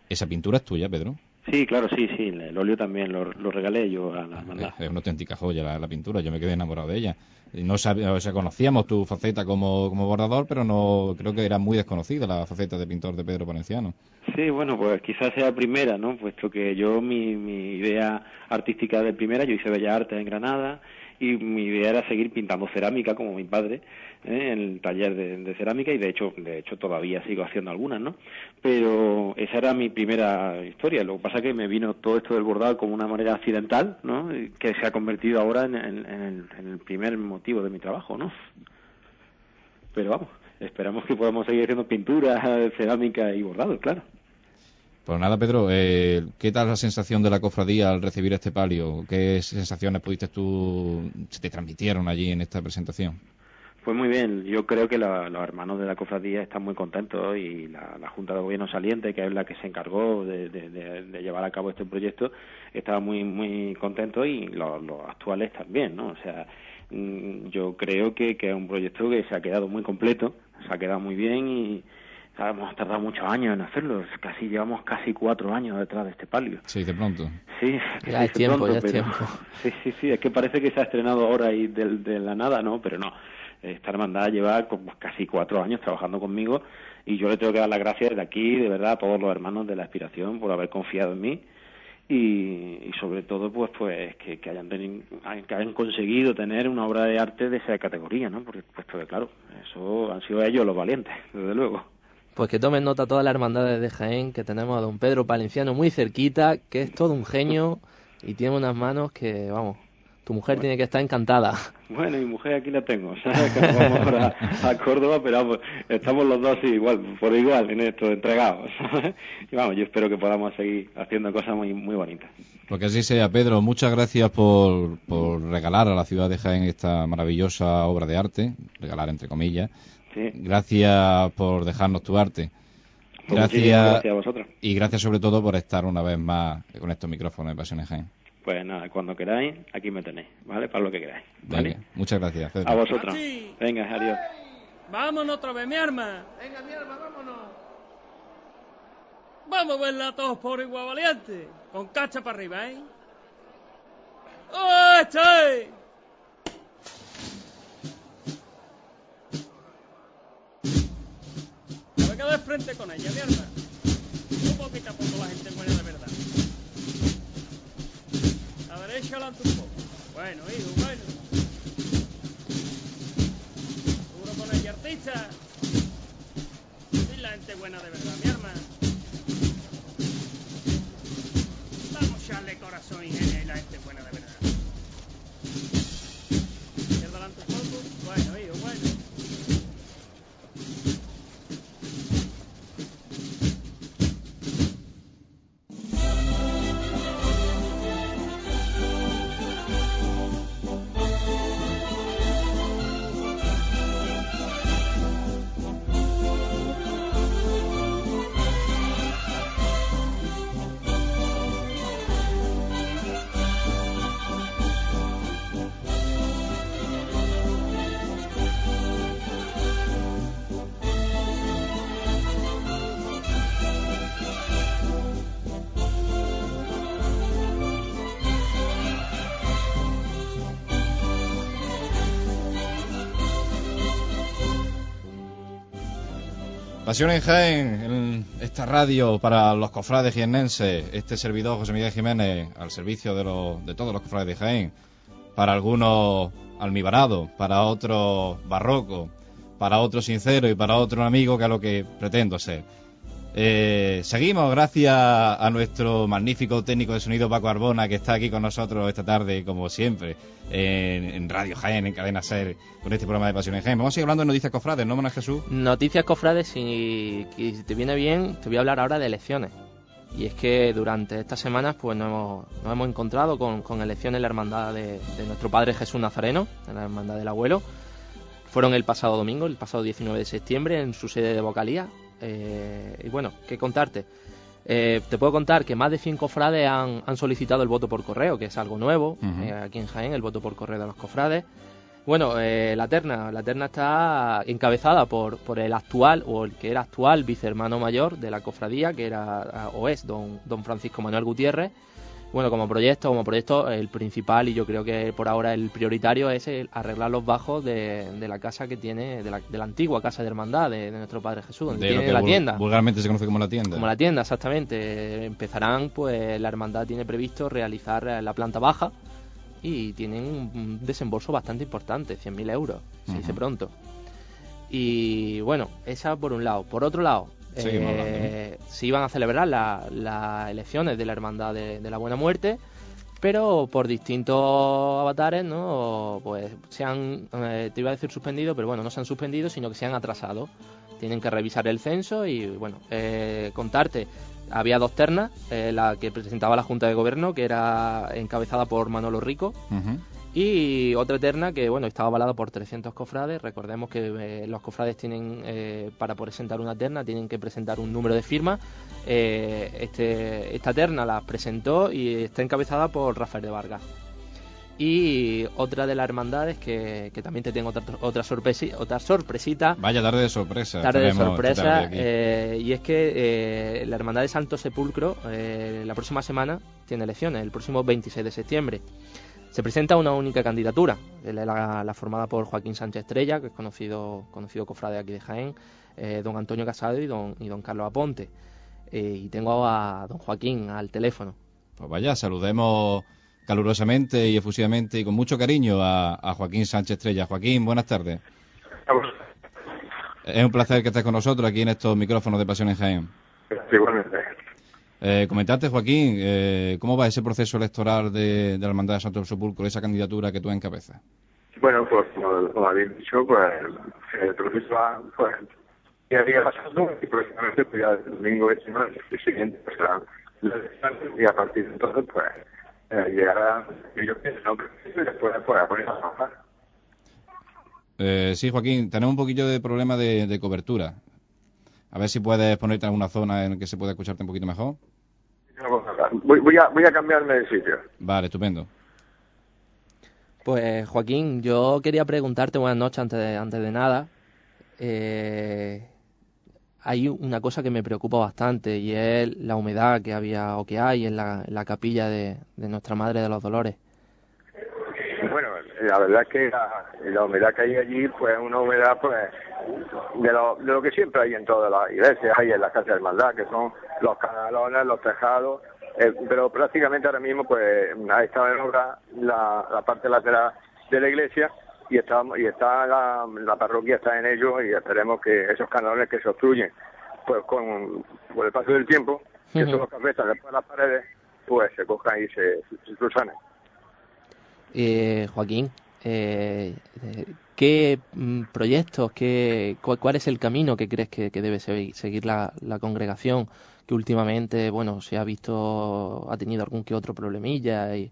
¿Esa pintura es tuya, Pedro? Sí, claro, sí, sí, el óleo también lo, lo regalé yo a la hermandad. Es, es una auténtica joya la, la, pintura, yo me quedé enamorado de ella. No sabía, o sea, conocíamos tu faceta como, como bordador, pero no creo que era muy desconocida la faceta de pintor de Pedro Valenciano. Sí, bueno, pues quizás sea primera, ¿no? Puesto que yo, mi, mi idea artística de primera, yo hice Bellas Artes en Granada y mi idea era seguir pintando cerámica como mi padre ¿eh? en el taller de, cerámica y de hecho de hecho todavía sigo haciendo algunas no pero esa era mi primera historia. Lo que pasa que me vino todo esto del bordado como una manera accidental no que se ha convertido ahora en, en, el, en el primer motivo de mi trabajo no pero vamos esperamos que podamos seguir haciendo pintura (laughs) cerámica y bordado claro pues nada, Pedro, eh, ¿qué tal la sensación de la cofradía al recibir este palio? ¿Qué sensaciones pudiste tú, se te transmitieron allí en esta presentación? Pues muy bien, yo creo que la, los hermanos de la cofradía están muy contentos y la, Junta de Gobierno saliente, que es la que se encargó de llevar a cabo este proyecto, estaba muy muy contento y los, los actuales también, ¿no? O sea, mm, yo creo que, que es un proyecto que se ha quedado muy completo, se ha quedado muy bien y hemos tardado muchos años en hacerlo, casi llevamos casi cuatro años detrás de este palio. Sí, de pronto. Sí, que Ya se es tiempo, pronto, ya es pero- tiempo. (laughs) Sí, sí, sí, es que parece que se ha estrenado ahora y de, de la nada, ¿no? Pero no, esta hermandad lleva como casi cuatro años trabajando conmigo y yo le tengo que dar las gracias desde aquí, de verdad, a todos los hermanos de la aspiración por haber confiado en mí y, y sobre todo pues pues que, que hayan teni- que hayan conseguido tener una obra de arte de esa categoría, ¿no? Porque puesto que claro, eso han sido ellos los valientes, desde luego. Pues que tomen nota todas las hermandades de Jaén, que tenemos a don Pedro Palenciano muy cerquita, que es todo un genio y tiene unas manos que, vamos, tu mujer tiene que estar encantada. Bueno, mi mujer aquí la tengo, ¿sabes? Que vamos ahora a Córdoba, pero vamos, estamos los dos igual, por igual en esto, entregados, ¿sabes? Y vamos, yo espero que podamos seguir haciendo cosas muy, muy bonitas. Porque así sea, Pedro, muchas gracias por, por regalar a la ciudad de Jaén esta maravillosa obra de arte, regalar entre comillas. Sí. Gracias por dejarnos tu arte. Pues gracias a vosotros. Y gracias sobre todo por estar una vez más con estos micrófonos de Pasiones Jaén. Pues nada, cuando queráis, aquí me tenéis, ¿vale? Para lo que queráis, ¿vale? Venga, muchas gracias, Pedro. A vosotros. Así. Venga, adiós. Vámonos otra vez, mi arma. Venga, mi arma, vámonos. Vamos a verla todos por igual valiente. Con cacha para arriba, ¿eh? ¡Oh, estoy! De frente con ella, mi arma. Un poquito a poco la gente buena de verdad. A derecha adelante un poco. Bueno, hijo, bueno. Seguro con ella artista. Y la gente buena de verdad, mi arma. Vamos a echarle corazón y la gente buena de verdad. Pasión en Jaén, en esta radio para los cofrades jiennenses, este servidor José Miguel Jiménez al servicio de, los, de todos los cofrades de Jaén, para algunos almibarado, para otros barroco, para otros sincero y para otro amigo que es lo que pretendo ser. Eh, seguimos gracias a nuestro magnífico técnico de sonido Paco Arbona que está aquí con nosotros esta tarde como siempre en, Radio Jaén, en Cadena Ser con este programa de Pasión en Jaén. Vamos a seguir hablando de noticias cofrades, ¿no, Mona Jesús? Noticias cofrades, si, si te viene bien, te voy a hablar ahora de elecciones. Y es que durante estas semanas pues nos hemos, nos hemos encontrado con, elecciones en la hermandad de, de nuestro Padre Jesús Nazareno, en la hermandad del abuelo. Fueron el pasado domingo, el pasado 19 de septiembre, en su sede de vocalía. Eh, y bueno, ¿qué contarte? Eh, te puedo contar que más de 100 cofrades han, han solicitado el voto por correo, que es algo nuevo eh, aquí en Jaén, el voto por correo de los cofrades. Bueno, eh, la terna, la terna está encabezada por, por el actual o el que era actual vicehermano mayor de la cofradía, que era o es don, don Francisco Manuel Gutiérrez. Bueno, como proyecto, como proyecto, el principal y yo creo que por ahora el prioritario es el arreglar los bajos de, de la casa que tiene, de la, de la antigua casa de hermandad de, de nuestro Padre Jesús, donde tiene la tienda. vulgarmente se conoce como la tienda. Como la tienda, exactamente. Empezarán, pues la hermandad tiene previsto realizar eh, la planta baja y tienen un desembolso bastante importante, 100.000 euros, se dice pronto. Y bueno, esa por un lado. Por otro lado, eh, se iban a celebrar la- las elecciones de la hermandad de, de la Buena Muerte, pero por distintos avatares, ¿no? Pues se han, eh, te iba a decir suspendido, pero bueno, no se han suspendido, sino que se han atrasado. Tienen que revisar el censo y, bueno, eh, contarte. Había dos ternas, eh, la que presentaba la Junta de Gobierno, que era encabezada por Manolo Rico. Y otra terna que, bueno, estaba avalada por 300 cofrades. Recordemos que eh, los cofrades tienen, eh, para presentar una terna, tienen que presentar un número de firmas. Eh, este, esta terna la presentó y está encabezada por Rafael de Vargas. Y otra de las hermandades que, que también te tengo otra, otra, sorpresi, otra sorpresita. Vaya tarde de sorpresa. Tarde de sorpresa. tarde eh, y es que la hermandad de Santo Sepulcro eh, la próxima semana tiene elecciones, el próximo 26 de septiembre. Se presenta una única candidatura, la, la- la formada por Joaquín Sánchez Estrella, que es conocido, conocido cofrade aquí de Jaén, eh, don Antonio Casado y don, y don Carlos Aponte. Eh, y tengo a don Joaquín al teléfono. Pues vaya, saludemos calurosamente y efusivamente y con mucho cariño a, a Joaquín Sánchez Estrella. Joaquín, buenas tardes. Es un placer que estés con nosotros aquí en estos micrófonos de Pasión en Jaén. Igualmente. Eh, comentarte, Joaquín, eh, ¿cómo va ese proceso electoral de, de la Hermandad de Santo Sepulcro, esa candidatura que tú encabezas? Bueno, pues como, como habéis dicho, pues el proceso va, pues, ya día pasando y próximamente, pues ya el domingo 29, el siguiente, pues será y a partir de entonces, pues eh, llegará, yo pienso, ¿no? y después, pues, a poner a trabajar. Eh, sí, Joaquín, tenemos un poquillo de problema de, de cobertura. A ver si puedes ponerte en alguna zona en la que se pueda escucharte un poquito mejor. Voy, voy, a, voy a cambiarme de sitio. Vale, estupendo. Pues Joaquín, yo quería preguntarte, buenas noches antes de, antes de nada. Eh, hay una cosa que me preocupa bastante y es la humedad que había o que hay en la, en la capilla de, de Nuestra Madre de los Dolores. La verdad es que la, la humedad que hay allí, pues es una humedad, pues, de lo, de lo que siempre hay en todas las iglesias, hay en las casas de hermandad, que son los canalones, los tejados, eh, pero prácticamente ahora mismo, pues, ha estado en obra la, la parte lateral de la iglesia y está, y está la, la parroquia está en ello y esperemos que esos canalones que se obstruyen, pues, con, por el paso del tiempo, que son los que afectan después a las paredes, pues, se cojan y se, se subsanen. Eh, Joaquín, eh, ¿qué mm, proyectos, qué, cuál, cuál es el camino que crees que, que debe se- seguir la, la congregación? Que últimamente, bueno, se ha visto, ha tenido algún que otro problemilla y...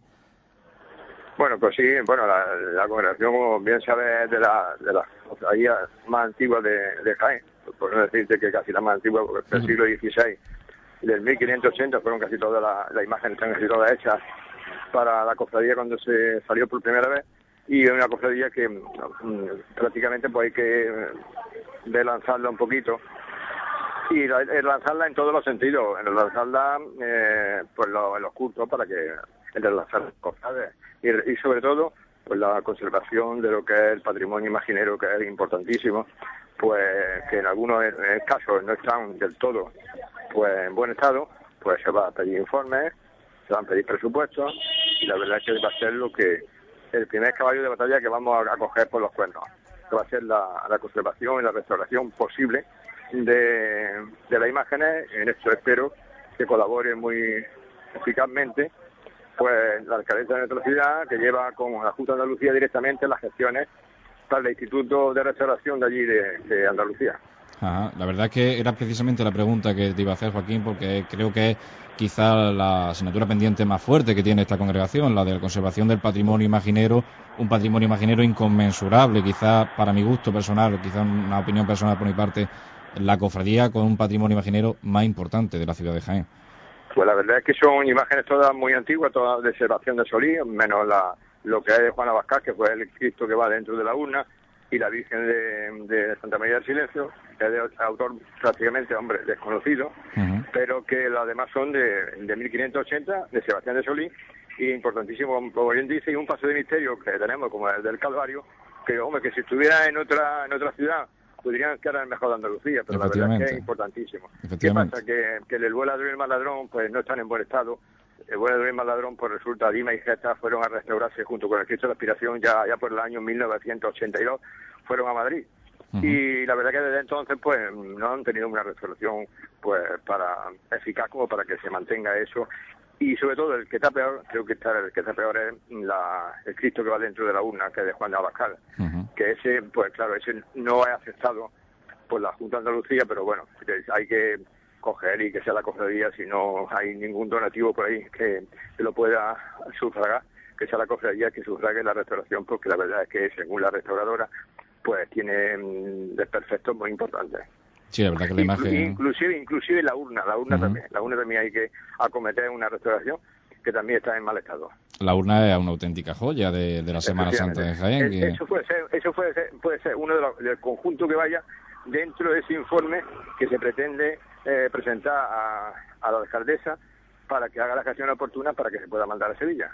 Bueno, pues sí, bueno, la, la congregación, como bien sabes, de la de las cofradías más antiguas de, de Jaén, por no decirte que casi la más antigua, porque del siglo XVI, del 1580 fueron casi todas las las imágenes, están casi todas hechas para la cofradía cuando se salió por primera vez, y es una cofradía que mm, prácticamente pues hay que de lanzarla un poquito. Y la- eh, lanzarla en todos los sentidos, en lanzarla eh, pues en los cultos para que en lanzar las cofrades. Y, y sobre todo pues la conservación de lo que es el patrimonio imaginero que es importantísimo. Pues que en algunos eh, casos no están del todo pues en buen estado pues se va a pedir informes se van a pedir presupuestos y la verdad es que va a ser lo que el primer caballo de batalla que vamos a, coger por los cuernos que va a ser la, conservación y la restauración posible de, las imágenes en esto espero que colabore muy eficazmente pues la alcaldesa de nuestra ciudad que lleva con la Junta de Andalucía directamente las gestiones para el Instituto de Restauración de allí de Andalucía. Ajá. La verdad es que era precisamente la pregunta que te iba a hacer, Joaquín, porque creo que es quizá la asignatura pendiente más fuerte que tiene esta congregación, la de la conservación del patrimonio imaginero, un patrimonio imaginero inconmensurable, quizá para mi gusto personal, quizá una opinión personal por mi parte, la cofradía con un patrimonio imaginero más importante de la ciudad de Jaén. Pues la verdad es que son imágenes todas muy antiguas, todas de Sebastián de Solís, menos la, lo que es de Juana Vázquez, que fue el Cristo que va dentro de la urna, y la Virgen de, de Santa María del Silencio, que es de autor prácticamente, hombre, desconocido, pero que las demás son de, de 1580, de Sebastián de Solís, y importantísimo, como bien dice, y un paso de misterio que tenemos, como el del Calvario, que, hombre, que si estuviera en otra en otra ciudad, podrían que era el mejor de Andalucía, pero la verdad es que es importantísimo. ¿Qué pasa? Que, que el buen ladrón y el mal ladrón pues no están en buen estado. El buen ladrón y el mal ladrón, pues resulta, Dima y Gesta fueron a restaurarse junto con el Cristo de la Aspiración ya, ya por el año 1982, fueron a Madrid. Y la verdad que desde entonces pues no han tenido una restauración pues para eficaz como para que se mantenga eso. Y sobre todo el que está peor creo que está el que está peor es la, el Cristo que va dentro de la urna que es de Juan de Abascal que ese pues claro ese no es aceptado por la Junta de Andalucía pero bueno hay que coger y que sea la cofradía si no hay ningún donativo por ahí que, que lo pueda sufragar que sea la cofradía que sufrague la restauración porque la verdad es que según la restauradora pues tiene mm, desperfectos muy importantes Sí, la verdad que la imagen... inclusive inclusive la urna la urna Ujú. también la urna también hay que acometer una restauración que también está en mal estado. La urna es una auténtica joya de, la Semana Santa de Jaén. Eh, eso puede ser, eso puede ser, puede ser uno de los, del conjunto que vaya dentro de ese informe que se pretende eh, presentar a, a la alcaldesa para que haga la gestión oportuna para que se pueda mandar a Sevilla.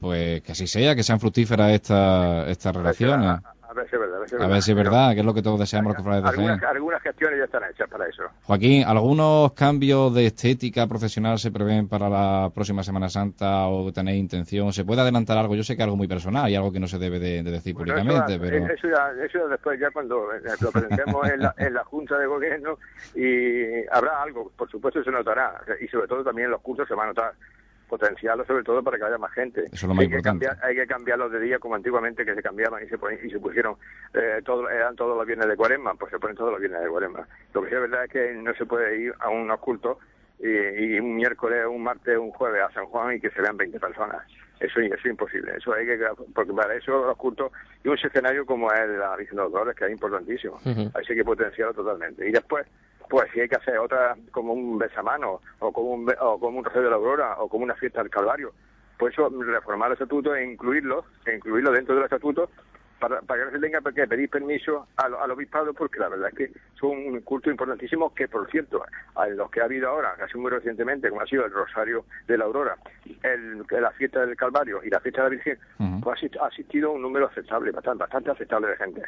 Pues que así sea, que sean fructíferas estas esta relaciones. A ver si es verdad. A ver si es verdad, que es lo que todos deseamos los cofrades de algunas, algunas gestiones ya están hechas para eso. Joaquín, ¿algunos cambios de estética profesional se prevén para la próxima Semana Santa o tenéis intención? ¿Se puede adelantar algo? Yo sé que es algo muy personal y algo que no se debe de, decir públicamente, eso, pero... Eso ya, eso después, ya cuando eh, lo presentemos en, la, en la Junta de Gobierno y habrá algo, por supuesto se notará y sobre todo también en los cursos se va a notar potenciarlo sobre todo para que haya más gente. hay Que cambiar, hay que cambiarlos de día como antiguamente que se cambiaban y se, y se pusieron, eh, todo, eran todos los viernes de cuaresma, pues se ponen todos los viernes de cuaresma. Lo que sí es verdad es que no se puede ir a un cultos y, un miércoles, un martes, un jueves a San Juan y que se vean 20 personas. Eso, eso es imposible. Eso hay que, porque para eso los cultos y un escenario como es la Virgen de los Dolores, que es importantísimo. Así que potenciarlo totalmente. Y después, pues si hay que hacer otra como un besamano o como un, o como un rosario de la aurora o como una fiesta del Calvario, pues eso, reformar el estatuto e incluirlo, e incluirlo dentro del estatuto para, para que no se tenga que pedir permiso al, al obispado, porque la verdad es que son un culto importantísimo que, por cierto, a los que ha habido ahora, casi muy recientemente, como ha sido el Rosario de la Aurora, el, la fiesta del Calvario y la fiesta de la Virgen, pues ha asistido un número aceptable, bastante, bastante aceptable de gente.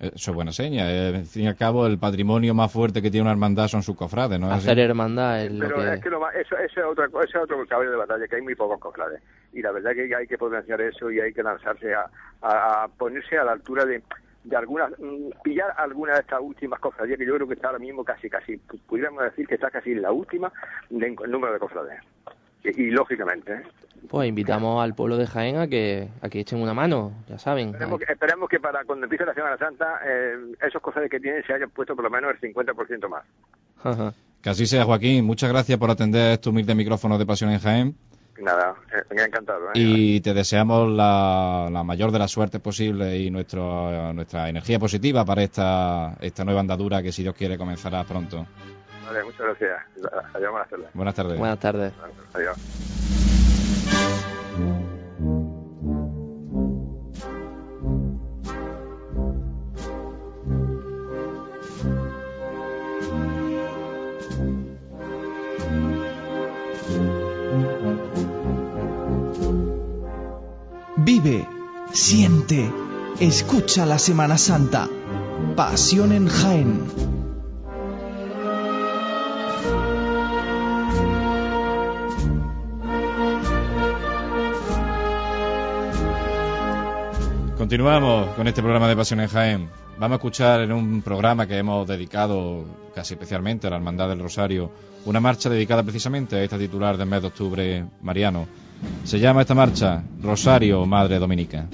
Eso es buena seña. Eh, al fin y al cabo, el patrimonio más fuerte que tiene una hermandad son sus cofrades, ¿no? Hacer hermandad es Pero lo que... es que lo más, eso, eso, es otra, eso es otro caballo de batalla, que hay muy pocos cofrades. Y la verdad que hay que potenciar eso y hay que lanzarse a, a, ponerse a la altura de, de algunas, mm, pillar alguna de estas últimas cofradías, que yo creo que está ahora mismo casi, casi, pudiéramos decir que está casi en la última en número de cofrades. Y, y lógicamente, ¿eh? Pues invitamos al pueblo de Jaén a que, a que echen una mano, ya saben. Esperemos que, esperemos que para cuando empiece la Semana Santa, eh, esos cofrades que tienen se hayan puesto por lo menos el 50% más. Ajá. Que así sea, Joaquín. Muchas gracias por atender este humilde micrófono de Pasión en Jaén. Nada, eh, me ha encantado. ¿eh? Y te deseamos la, la mayor de las suertes posibles y nuestro, nuestra energía positiva para esta, esta nueva andadura que, si Dios quiere, comenzará pronto. Vale, muchas gracias. Adiós, buenas tardes. Buenas tardes. Buenas tardes. Adiós. Vive, siente, escucha la Semana Santa. Pasión en Jaén. Continuamos con este programa de Pasión en Jaén. Vamos a escuchar en un programa que hemos dedicado casi especialmente a la Hermandad del Rosario, una marcha dedicada precisamente a esta titular del mes de octubre, Mariano. Se llama esta marcha Rosario, Madre Dominica.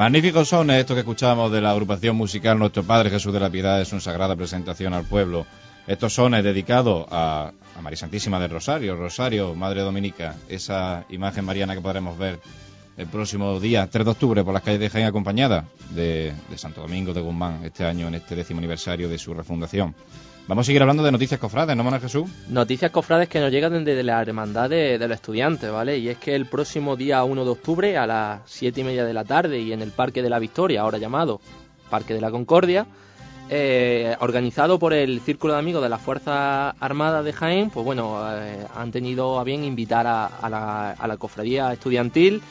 Magníficos sones estos que escuchamos de la agrupación musical Nuestro Padre Jesús de la Piedad es una sagrada presentación al pueblo. Estos sones dedicados a, a María Santísima del Rosario, Rosario, Madre Dominica, esa imagen mariana que podremos ver el próximo día 3 de octubre por las calles de Jaén acompañada de, de Santo Domingo de Guzmán este año en este décimo aniversario de su refundación. Vamos a seguir hablando de noticias cofrades, ¿no, Manuel Jesús? Noticias cofrades que nos llegan desde la Hermandad de, de los Estudiantes, ¿vale? Y es que el próximo día 1 de octubre a las 7 y media de la tarde y en el Parque de la Victoria, ahora llamado Parque de la Concordia, eh, organizado por el Círculo de Amigos de las Fuerzas Armadas de Jaén, pues bueno, eh, han tenido a bien invitar a, a, la, a la cofradía estudiantil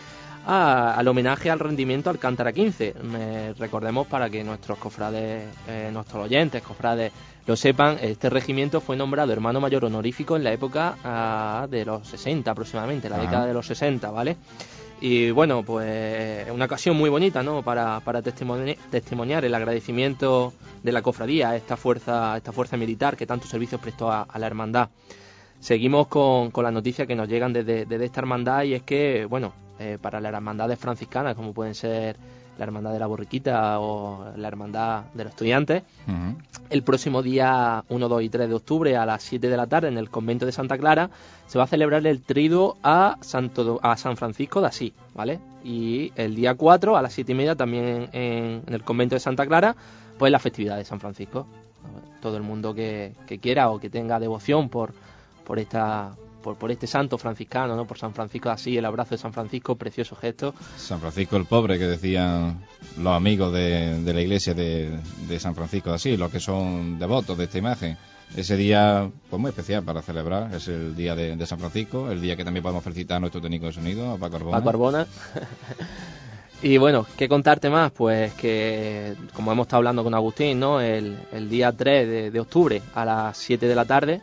a, al homenaje al rendimiento Alcántara 15. Me, recordemos para que nuestros cofrades, eh, nuestros oyentes, cofrades, lo sepan, este regimiento fue nombrado hermano mayor honorífico en la época ah, de los 60 aproximadamente, la Ajá. década de los 60, ¿vale? Y bueno, pues una ocasión muy bonita, ¿no? Para, para testimoni- testimoniar el agradecimiento de la cofradía a esta fuerza, a esta fuerza militar que tantos servicios prestó a, a la hermandad. Seguimos con, con las noticias que nos llegan desde, desde esta hermandad y es que, bueno, eh, para las hermandades franciscanas, como pueden ser la hermandad de la borriquita o la hermandad de los estudiantes, el próximo día 1, 2 y 3 de octubre a las 7 de la tarde en el convento de Santa Clara se va a celebrar el triduo a, Santo, a San Francisco de Asís, ¿vale? Y el día 4 a las 7 y media también en, en el convento de Santa Clara, pues la festividad de San Francisco. Todo el mundo que, que quiera o que tenga devoción por, por esta... Por, por este santo franciscano, ¿no? Por San Francisco de Asís, el abrazo de San Francisco, precioso gesto. San Francisco el Pobre, que decían los amigos de, de la iglesia de, de San Francisco de Asís, los que son devotos de esta imagen. Ese día, pues muy especial para celebrar, es el día de, de San Francisco, el día que también podemos felicitar a nuestro técnico de sonido, a Paco Arbona. Paco Arbona. (laughs) y bueno, ¿qué contarte más? Pues que, como hemos estado hablando con Agustín, ¿no? El, el día 3 de, de octubre a las 7 de la tarde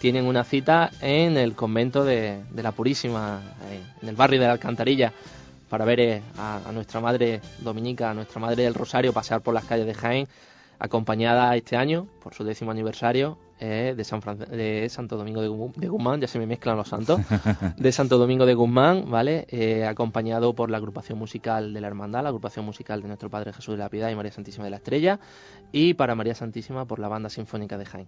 tienen una cita en el convento de, de la Purísima, eh, en el barrio de la Alcantarilla, para ver eh, a, a nuestra madre dominica, a nuestra madre del Rosario, pasear por las calles de Jaén, acompañada este año, por su décimo aniversario, eh, de, San Fran- de Santo Domingo de, de Guzmán, ya se me mezclan los santos, (laughs) de Santo Domingo de Guzmán, ¿vale? Eh, acompañado por la agrupación musical de la Hermandad, la agrupación musical de nuestro Padre Jesús de la Piedad y María Santísima de la Estrella, y para María Santísima por la Banda Sinfónica de Jaén.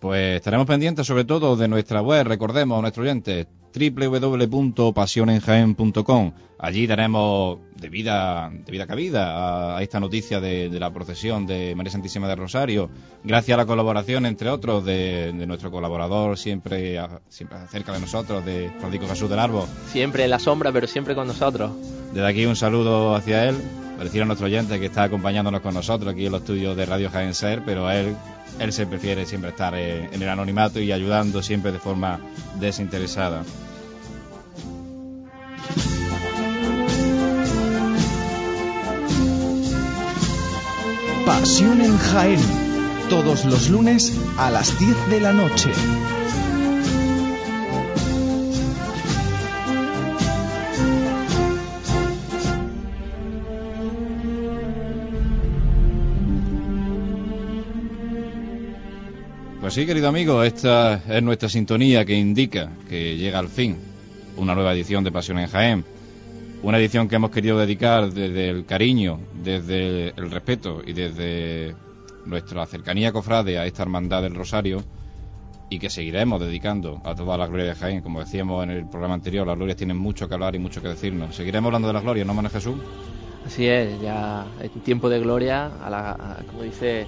Pues estaremos pendientes sobre todo de nuestra web, recordemos a nuestros oyentes, www.pasionenjaen.com. Allí daremos debida, debida cabida a, a esta noticia de, de la procesión de María Santísima del Rosario, gracias a la colaboración, entre otros, de, de nuestro colaborador siempre, a- siempre cerca de nosotros, de Francisco Jesús del Árbol. Siempre en la sombra, pero siempre con nosotros. Desde aquí un saludo hacia él, para decir a nuestro oyente que está acompañándonos con nosotros aquí en los estudios de Radio Jaén Ser, pero a él, él se prefiere siempre estar eh, en el anonimato y ayudando siempre de forma desinteresada. Pasión en Jaén. Todos los lunes a las 10 de la noche. Pues sí, querido amigo, esta es nuestra sintonía que indica que llega al fin una nueva edición de Pasión en Jaén. Una edición que hemos querido dedicar desde el cariño, desde el respeto y desde nuestra cercanía cofrade a esta hermandad del Rosario y que seguiremos dedicando a toda la gloria de Jaén. Como decíamos en el programa anterior, las glorias tienen mucho que hablar y mucho que decirnos. Seguiremos hablando de las glorias, ¿no, Manuel Jesús? Así es, ya en tiempo de gloria, como dice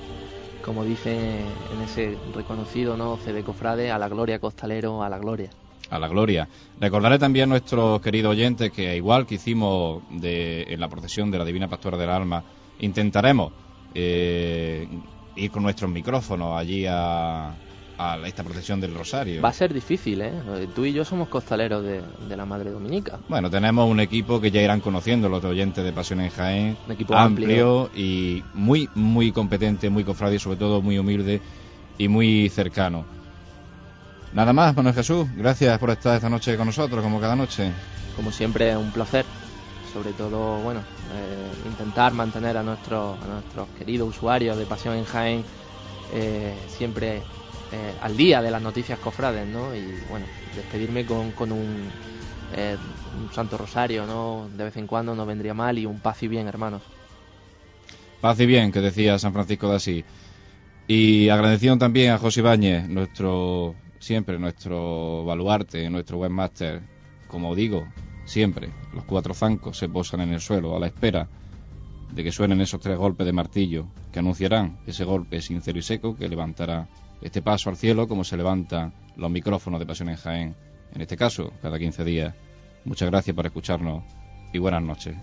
como dice en ese reconocido no CD Cofrade, a la gloria costalero, a la gloria. a la gloria. Recordaré también a nuestros queridos oyentes que igual que hicimos de, en la procesión de la Divina Pastora del Alma, intentaremos eh, ir con nuestros micrófonos allí a, a esta procesión del Rosario. Va a ser difícil, ¿eh? Tú y yo somos costaleros de, de la Madre Dominica. Bueno, tenemos un equipo que ya irán conociendo los oyentes de Pasión en Jaén, Un equipo amplio. y muy, muy competente, muy cofrade y sobre todo muy humilde y muy cercano. Nada más, Manuel Jesús, gracias por estar esta noche con nosotros, como cada noche. Como siempre, un placer. Sobre todo, bueno, eh, intentar mantener a nuestros, a nuestros queridos usuarios de Pasión en Jaén eh, siempre eh, al día de las noticias cofrades, ¿no? Y bueno, despedirme con, con un eh, un Santo Rosario, ¿no? De vez en cuando no vendría mal y un paz y bien, hermanos. Paz y bien, que decía San Francisco de Asís. Y agradecido también a José Ibáñez, nuestro, siempre nuestro baluarte, nuestro webmaster. Como digo, siempre, los cuatro zancos se posan en el suelo a la espera de que suenen esos tres golpes de martillo que anunciarán ese golpe sincero y seco que levantará este paso al cielo como se levantan los micrófonos de Pasión en Jaén, en este caso, cada 15 días. Muchas gracias por escucharnos y buenas noches.